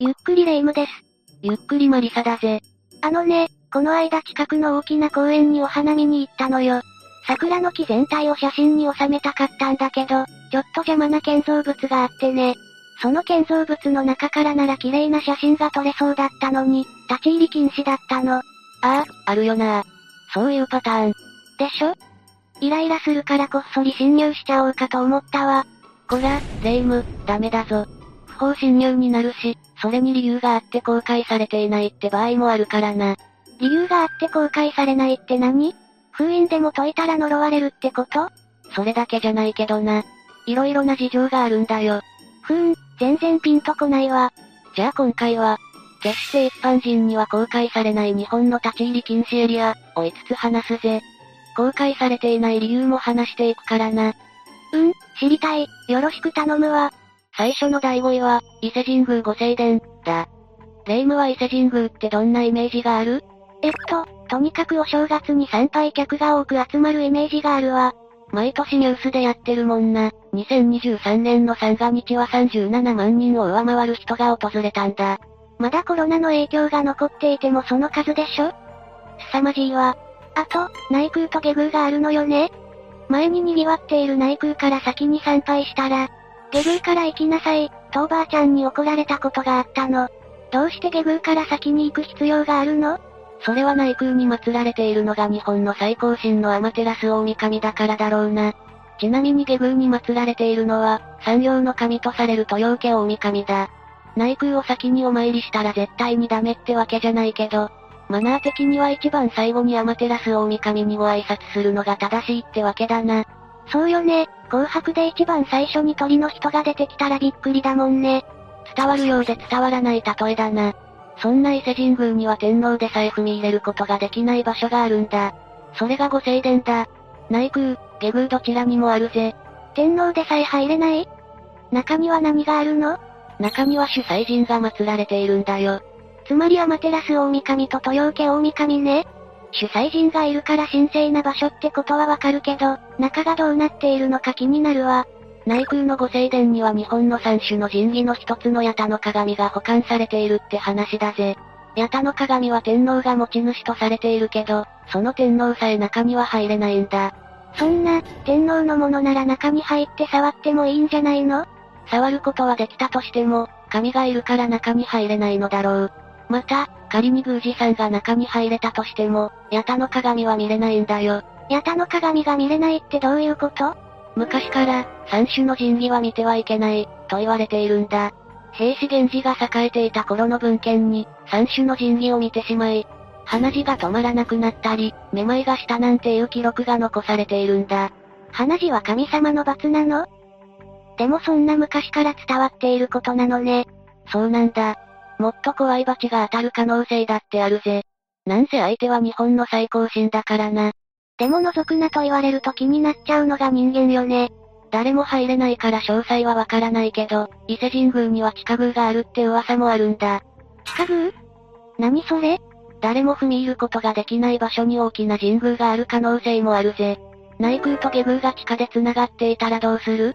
ゆっくりレ夢ムです。ゆっくりマリサだぜ。あのね、この間近くの大きな公園にお花見に行ったのよ。桜の木全体を写真に収めたかったんだけど、ちょっと邪魔な建造物があってね。その建造物の中からなら綺麗な写真が撮れそうだったのに、立ち入り禁止だったの。ああ、あるよなそういうパターン。でしょ？イライラするからこっそり侵入しちゃおうかと思ったわ。こら、レ夢ム、ダメだぞ。不法侵入になるし、それに理由があって公開されていないって場合もあるからな。理由があって公開されないって何？封印でも解いたら呪われるってこと？それだけじゃないけどな。いろいろな事情があるんだよ。ふーん、全然ピンとこないわ。じゃあ今回は、決して一般人には公開されない日本の立ち入り禁止エリア、を5つ話すぜ。公開されていない理由も話していくからな。うん、知りたい。よろしく頼むわ。最初の第5位は、伊勢神宮御正殿、だ。霊夢は伊勢神宮ってどんなイメージがある？えっと、とにかくお正月に参拝客が多く集まるイメージがあるわ。毎年ニュースでやってるもんな。2023年の三が日は37万人を上回る人が訪れたんだ。まだコロナの影響が残っていてもその数でしょ？凄まじいわ。あと、内宮と下宮があるのよね前に賑わっている内宮から先に参拝したら、下宮から行きなさい、とおばあちゃんに怒られたことがあったの。どうして下宮から先に行く必要があるの？それは内宮に祀られているのが日本の最高神の天照大神だからだろうな。ちなみに下宮に祀られているのは、産業の神とされる豊受大神だ。内宮を先にお参りしたら絶対にダメってわけじゃないけど、マナー的には一番最後に天照大神にご挨拶するのが正しいってわけだな。そうよね、紅白で一番最初に鳥の人が出てきたらびっくりだもんね。伝わるようで伝わらない例えだな。そんな伊勢神宮には天皇でさえ踏み入れることができない場所があるんだ。それが御正殿だ。内宮、下宮どちらにもあるぜ。天皇でさえ入れない？中には何があるの？中には主催人が祀られているんだよ。つまりアマテラス大神と豊受大神ね。主催人がいるから神聖な場所ってことはわかるけど、中がどうなっているのか気になるわ。内宮の御正殿には日本の三種の神器の一つの八田の鏡が保管されているって話だぜ。八田の鏡は天皇が持ち主とされているけど、その天皇さえ中には入れないんだ。そんな、天皇のものなら中に入って触ってもいいんじゃないの？触ることはできたとしても、神がいるから中に入れないのだろう。また、仮に宮司さんが中に入れたとしても、八田の鏡は見れないんだよ。八田の鏡が見れないってどういうこと？昔から、三種の神器は見てはいけない、と言われているんだ。兵士源氏が栄えていた頃の文献に、三種の神器を見てしまい、鼻血が止まらなくなったり、めまいがしたなんていう記録が残されているんだ。鼻血は神様の罰なのでもそんな昔から伝わっていることなのね。そうなんだ。もっと怖い罰が当たる可能性だってあるぜ。なんせ相手は日本の最高神だからな。でも覗くなと言われると気になっちゃうのが人間よね。誰も入れないから詳細はわからないけど、伊勢神宮には地下宮があるって噂もあるんだ。地下宮？何それ？誰も踏み入ることができない場所に大きな神宮がある可能性もあるぜ。内宮と下宮が地下で繋がっていたらどうする？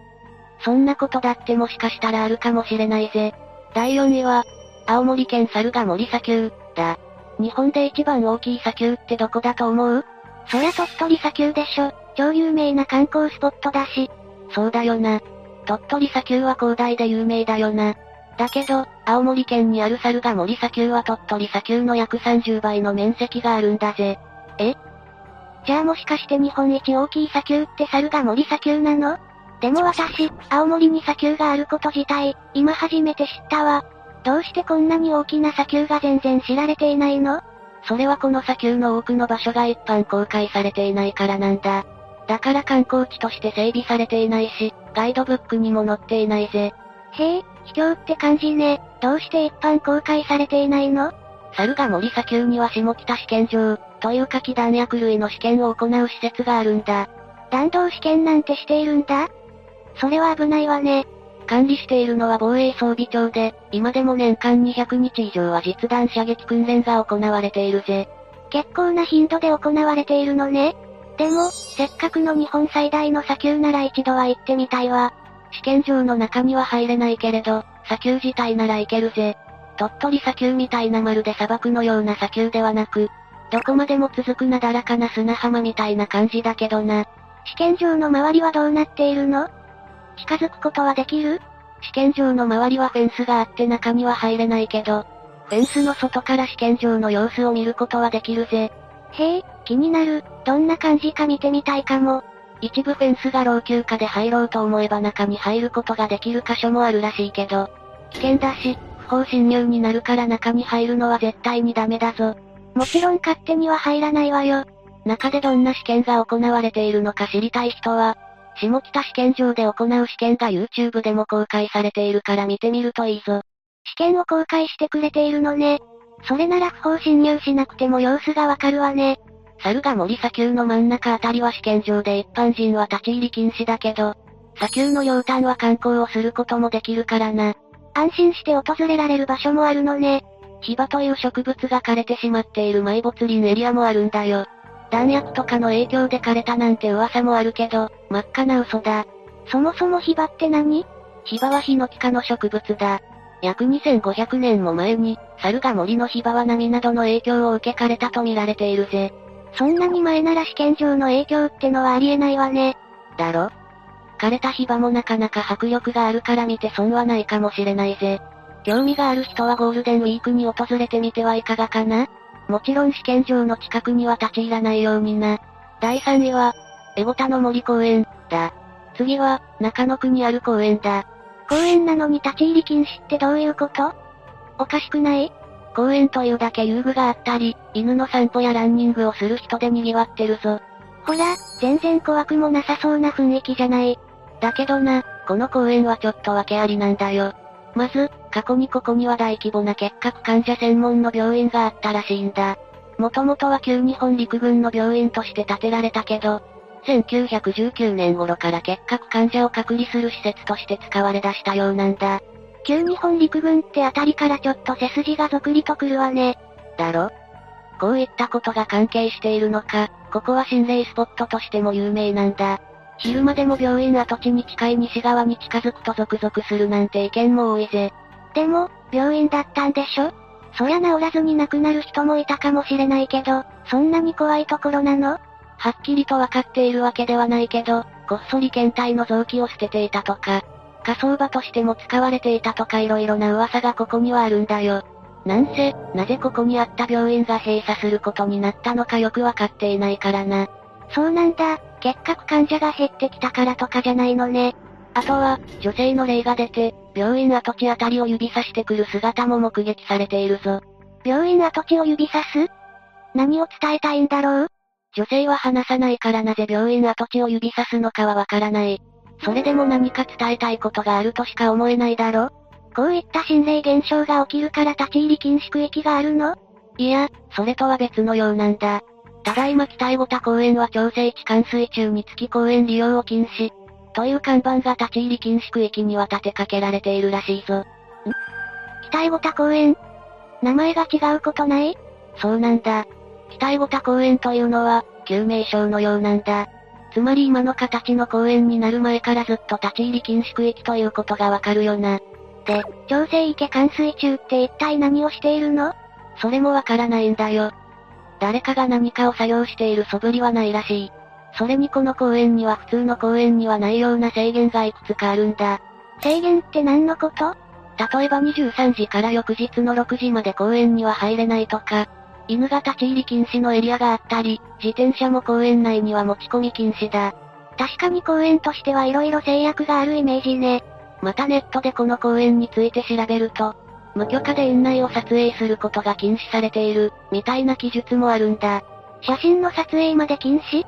そんなことだってもしかしたらあるかもしれないぜ。第4位は、青森県猿ヶ森砂丘、だ。日本で一番大きい砂丘ってどこだと思う？そりゃ鳥取砂丘でしょ。超有名な観光スポットだし。そうだよな。鳥取砂丘は広大で有名だよな。だけど、青森県にある猿ヶ森砂丘は鳥取砂丘の約30倍の面積があるんだぜ。え？じゃあもしかして日本一大きい砂丘って猿ヶ森砂丘なの？でも私、青森に砂丘があること自体、今初めて知ったわ。どうしてこんなに大きな砂丘が全然知られていないの？それはこの砂丘の多くの場所が一般公開されていないからなんだ。だから観光地として整備されていないし、ガイドブックにも載っていないぜ。へえ、秘境って感じね。どうして一般公開されていないの？猿が森砂丘には下北試験場、という火器弾薬類の試験を行う施設があるんだ。弾道試験なんてしているんだそれは危ないわね。管理しているのは防衛装備庁で、今でも年間200日以上は実弾射撃訓練が行われているぜ。結構な頻度で行われているのね。でも、せっかくの日本最大の砂丘なら一度は行ってみたいわ。試験場の中には入れないけれど、砂丘自体なら行けるぜ。鳥取砂丘みたいなまるで砂漠のような砂丘ではなく、どこまでも続くなだらかな砂浜みたいな感じだけどな。試験場の周りはどうなっているの？近づくことはできる？試験場の周りはフェンスがあって中には入れないけど、フェンスの外から試験場の様子を見ることはできるぜ。へえ、気になる。どんな感じか見てみたいかも。一部フェンスが老朽化で入ろうと思えば中に入ることができる箇所もあるらしいけど、危険だし、不法侵入になるから中に入るのは絶対にダメだぞ。もちろん勝手には入らないわよ。中でどんな試験が行われているのか知りたい人は、下北試験場で行う試験が YouTube でも公開されているから見てみるといいぞ。試験を公開してくれているのね。それなら不法侵入しなくても様子がわかるわね。猿が森砂丘の真ん中あたりは試験場で一般人は立ち入り禁止だけど、砂丘の両端は観光をすることもできるからな。安心して訪れられる場所もあるのね。ヒバという植物が枯れてしまっている埋没林エリアもあるんだよ。弾薬とかの影響で枯れたなんて噂もあるけど、真っ赤な嘘だ。そもそもヒバって何？ヒバはヒノキ科の植物だ。約2500年も前に、猿が森のヒバは波などの影響を受け枯れたと見られているぜ。そんなに前なら試験場の影響ってのはありえないわね。だろ？枯れたヒバもなかなか迫力があるから見て損はないかもしれないぜ。興味がある人はゴールデンウィークに訪れてみてはいかがかな？もちろん試験場の近くには立ち入らないようにな。第3位は、エゴタの森公園、だ。次は、中野区にある公園だ。公園なのに立ち入り禁止ってどういうこと？おかしくない？公園というだけ遊具があったり、犬の散歩やランニングをする人で賑わってるぞ。ほら、全然怖くもなさそうな雰囲気じゃない。だけどな、この公園はちょっと訳ありなんだよ。まず、過去にここには大規模な結核患者専門の病院があったらしいんだ。もともとは旧日本陸軍の病院として建てられたけど、1919年頃から結核患者を隔離する施設として使われ出したようなんだ。旧日本陸軍ってあたりからちょっと背筋がぞくりとくるわね。だろ？こういったことが関係しているのか、ここは心霊スポットとしても有名なんだ。昼間でも病院跡地に近い西側に近づくとゾクゾクするなんて意見も多いぜ。でも、病院だったんでしょ？そりゃ治らずに亡くなる人もいたかもしれないけど、そんなに怖いところなの？はっきりとわかっているわけではないけど、こっそり検体の臓器を捨てていたとか、火葬場としても使われていたとか色々な噂がここにはあるんだよ。なんせ、なぜここにあった病院が閉鎖することになったのかよくわかっていないからな。そうなんだ、結核患者が減ってきたからとかじゃないのね。あとは、女性の霊が出て、病院跡地あたりを指さしてくる姿も目撃されているぞ。病院跡地を指さす？何を伝えたいんだろう？女性は話さないからなぜ病院跡地を指さすのかはわからない。それでも何か伝えたいことがあるとしか思えないだろ？こういった心霊現象が起きるから立ち入り禁止区域があるの？いや、それとは別のようなんだ。ただいま北江ゴタ公園は調整地冠水中につき公園利用を禁止。という看板が立ち入り禁止区域には立てかけられているらしいぞ。ん北江ゴタ公園名前が違うことない？そうなんだ。北江ゴタ公園というのは、救命賞のようなんだ。つまり今の形の公園になる前からずっと立ち入り禁止区域ということがわかるよな。で、調整池冠水中って一体何をしているの？それもわからないんだよ。誰かが何かを作業している素振りはないらしい。それにこの公園には普通の公園にはないような制限がいくつかあるんだ。制限って何のこと？例えば23時から翌日の6時まで公園には入れないとか、犬が立ち入り禁止のエリアがあったり、自転車も公園内には持ち込み禁止だ。確かに公園としては色々制約があるイメージね。またネットでこの公園について調べると、無許可で園内を撮影することが禁止されている、みたいな記述もあるんだ。写真の撮影まで禁止？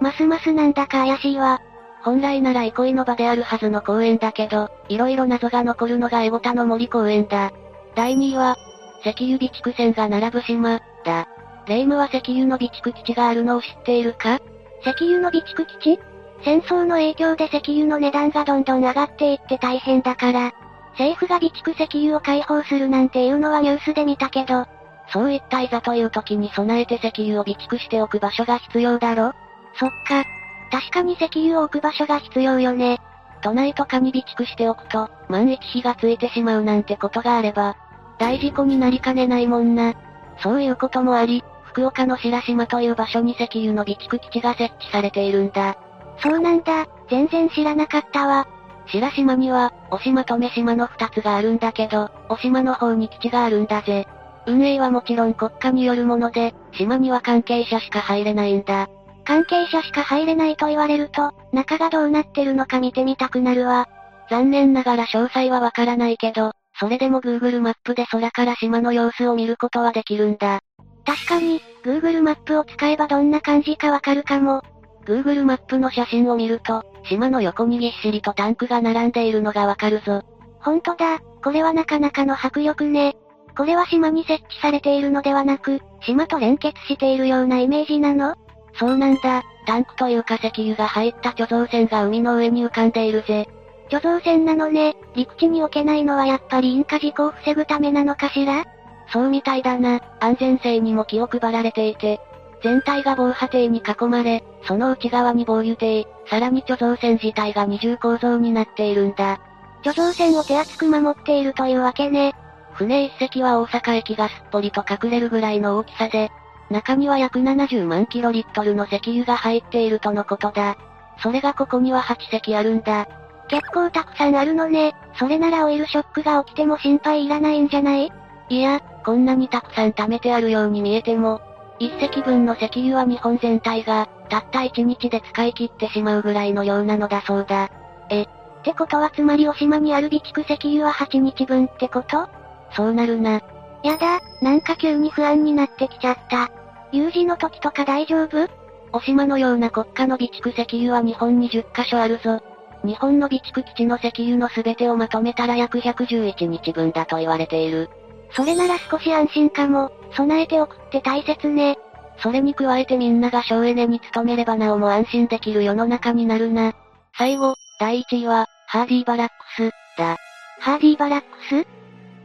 ますますなんだか怪しいわ。本来なら憩いの場であるはずの公園だけど、色々謎が残るのがエゴタの森公園だ。第2位は、石油備蓄船が並ぶ島、だ。レイムは石油の備蓄基地があるのを知っているか？石油の備蓄基地？戦争の影響で石油の値段がどんどん上がっていって大変だから、政府が備蓄石油を開放するなんていうのはニュースで見たけど、そういったいざという時に備えて石油を備蓄しておく場所が必要だろ？そっか。確かに石油を置く場所が必要よね。都内とかに備蓄しておくと、万一火がついてしまうなんてことがあれば、大事故になりかねないもんな。そういうこともあり、福岡の白島という場所に石油の備蓄基地が設置されているんだ。そうなんだ、全然知らなかったわ。白島には、お島と目島の二つがあるんだけど、お島の方に基地があるんだぜ。運営はもちろん国家によるもので、島には関係者しか入れないんだ。関係者しか入れないと言われると、中がどうなってるのか見てみたくなるわ。残念ながら詳細はわからないけど、それでも Google マップで空から島の様子を見ることはできるんだ。確かに、Google マップを使えばどんな感じかわかるかも。Google マップの写真を見ると、島の横にぎっしりとタンクが並んでいるのがわかるぞ。ほんとだ、これはなかなかの迫力ね。これは島に設置されているのではなく、島と連結しているようなイメージなの？そうなんだ、タンクというか石油が入った貯蔵船が海の上に浮かんでいるぜ。貯蔵船なのね、陸地に置けないのはやっぱり引火事故を防ぐためなのかしら？そうみたいだな、安全性にも気を配られていて、全体が防波堤に囲まれ、その内側に防御堤、さらに貯蔵船自体が二重構造になっているんだ。貯蔵船を手厚く守っているというわけね。船一隻は大阪駅がすっぽりと隠れるぐらいの大きさで、中には約70万キロリットルの石油が入っているとのことだ。それがここには8隻あるんだ。結構たくさんあるのね。それならオイルショックが起きても心配いらないんじゃない？いや、こんなにたくさん貯めてあるように見えても、一隻分の石油は日本全体が、たった一日で使い切ってしまうぐらいの量なのだそうだ。え、ってことはつまりお島にある備蓄石油は8日分ってこと？そうなるな。やだ、なんか急に不安になってきちゃった。有事の時とか大丈夫？お島のような国家の備蓄石油は日本に10カ所あるぞ。日本の備蓄基地の石油の全てをまとめたら約111日分だと言われている。それなら少し安心かも。備えておくって大切ね。それに加えてみんなが省エネに努めればなおも安心できる世の中になるな。最後、第1位は、ハーディーバラックス、だ。ハーディーバラックス？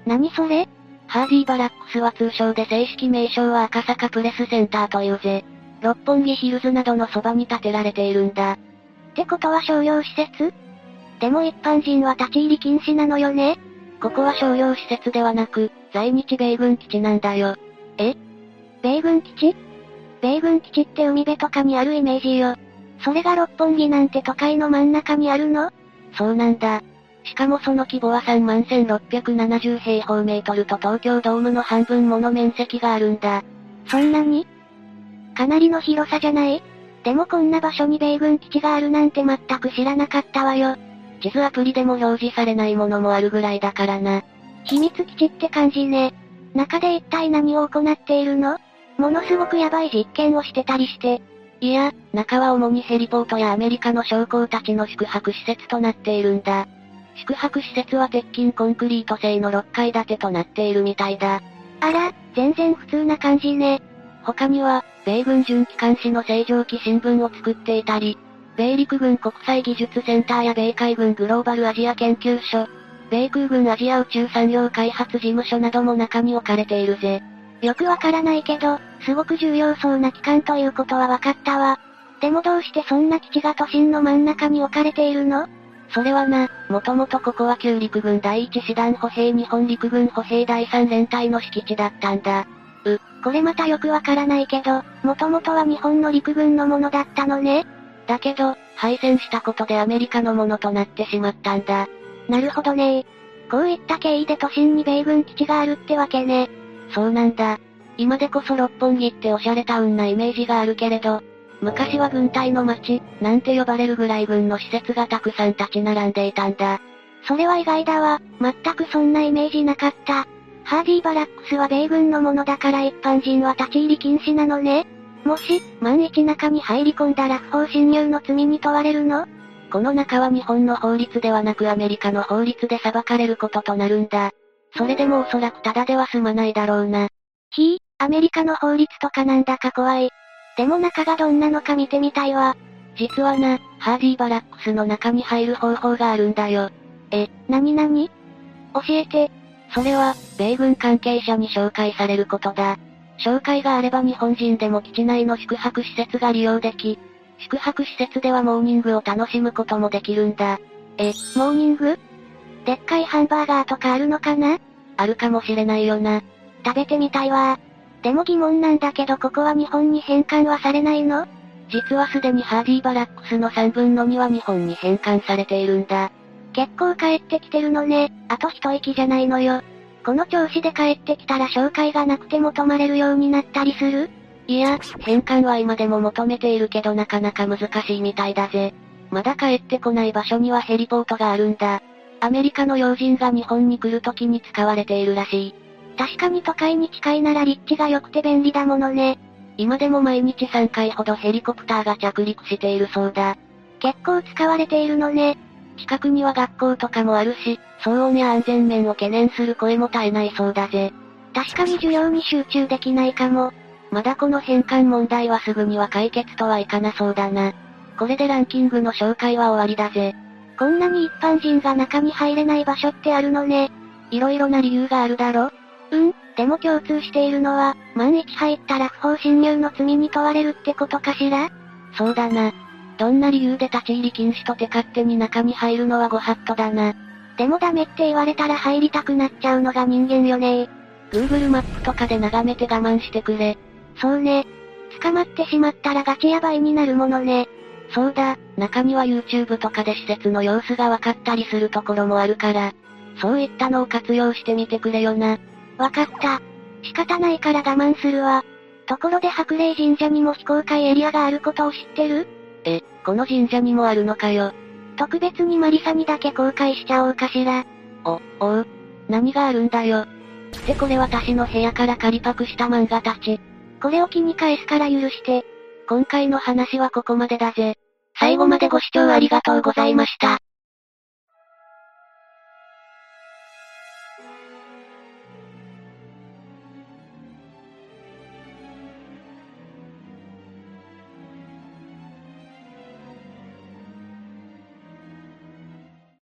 何それ？ハーディーバラックスは通称で正式名称は赤坂プレスセンターというぜ。六本木ヒルズなどのそばに建てられているんだ。ってことは商業施設？でも一般人は立ち入り禁止なのよねここは商業施設ではなく、在日米軍基地なんだよ。え？米軍基地？米軍基地って海辺とかにあるイメージよ。それが六本木なんて都会の真ん中にあるの？そうなんだ。しかもその規模は3万1670平方メートルと東京ドームの半分もの面積があるんだ。そんなに？かなりの広さじゃない？でもこんな場所に米軍基地があるなんて全く知らなかったわよ。地図アプリでも表示されないものもあるぐらいだからな。秘密基地って感じね。中で一体何を行っているの？ものすごくヤバい実験をしてたりして。いや、中は主にヘリポートやアメリカの将校たちの宿泊施設となっているんだ。宿泊施設は鉄筋コンクリート製の6階建てとなっているみたいだ。あら、全然普通な感じね。他には、米軍準機関紙の正常期新聞を作っていたり、米陸軍国際技術センターや米海軍グローバルアジア研究所、米空軍アジア宇宙産業開発事務所なども中に置かれているぜ。よくわからないけど、すごく重要そうな機関ということはわかったわ。でもどうしてそんな基地が都心の真ん中に置かれているの？それはな、もともとここは旧陸軍第一師団歩兵日本陸軍歩兵第三連隊の敷地だったんだ。う、これまたよくわからないけど、もともとは日本の陸軍のものだったのね。だけど、敗戦したことでアメリカのものとなってしまったんだ。なるほどねこういった経緯で都心に米軍基地があるってわけね。そうなんだ。今でこそ六本木っておしゃれタウンなイメージがあるけれど、昔は軍隊の街、なんて呼ばれるぐらい軍の施設がたくさん立ち並んでいたんだ。それは意外だわ、全くそんなイメージなかった。ハーディーバラックスは米軍のものだから一般人は立ち入り禁止なのね。もし、万一中に入り込んだら不法侵入の罪に問われるの？この中は日本の法律ではなくアメリカの法律で裁かれることとなるんだ。それでもおそらくただでは済まないだろうな。ひぃ、アメリカの法律とかなんだか怖い。でも中がどんなのか見てみたいわ。実はな、ハーディーバラックスの中に入る方法があるんだよ。え、なになに教えて。それは、米軍関係者に紹介されることだ。紹介があれば日本人でも基地内の宿泊施設が利用でき、宿泊施設ではモーニングを楽しむこともできるんだ。え、モーニング？でっかいハンバーガーとかあるのかな？あるかもしれないよな。食べてみたいわでも疑問なんだけどここは日本に返還はされないの？実はすでにハーディーバラックスの3分の2は日本に返還されているんだ。結構帰ってきてるのね。あと一息じゃないのよ。この調子で帰ってきたら紹介がなくても泊まれるようになったりする？いや、返還は今でも求めているけどなかなか難しいみたいだぜ。まだ帰ってこない場所にはヘリポートがあるんだ。アメリカの要人が日本に来る時に使われているらしい。確かに都会に近いなら立地が良くて便利だものね。今でも毎日3回ほどヘリコプターが着陸しているそうだ。結構使われているのね。近くには学校とかもあるし、騒音や安全面を懸念する声も絶えないそうだぜ。確かに需要に集中できないかも。まだこの返還問題はすぐには解決とはいかなそうだな。これでランキングの紹介は終わりだぜ。こんなに一般人が中に入れない場所ってあるのね。色々な理由があるだろ？うん、でも共通しているのは、万一入ったら不法侵入の罪に問われるってことかしら？そうだな。どんな理由で立ち入り禁止とて勝手に中に入るのはご法度だな。でもダメって言われたら入りたくなっちゃうのが人間よね Google マップとかで眺めて我慢してくれ。そうね。捕まってしまったらガチヤバいになるものね。そうだ、中には YouTube とかで施設の様子がわかったりするところもあるから、そういったのを活用してみてくれよな。わかった。仕方ないから我慢するわ。ところで白霊神社にも非公開エリアがあることを知ってる？え、この神社にもあるのかよ。特別にマリサにだけ公開しちゃおうかしら。お、おう。何があるんだよ。ってこれ私の部屋から借りパクした漫画たち。これを気に返すから許して。今回の話はここまでだぜ。最後までご視聴ありがとうございました。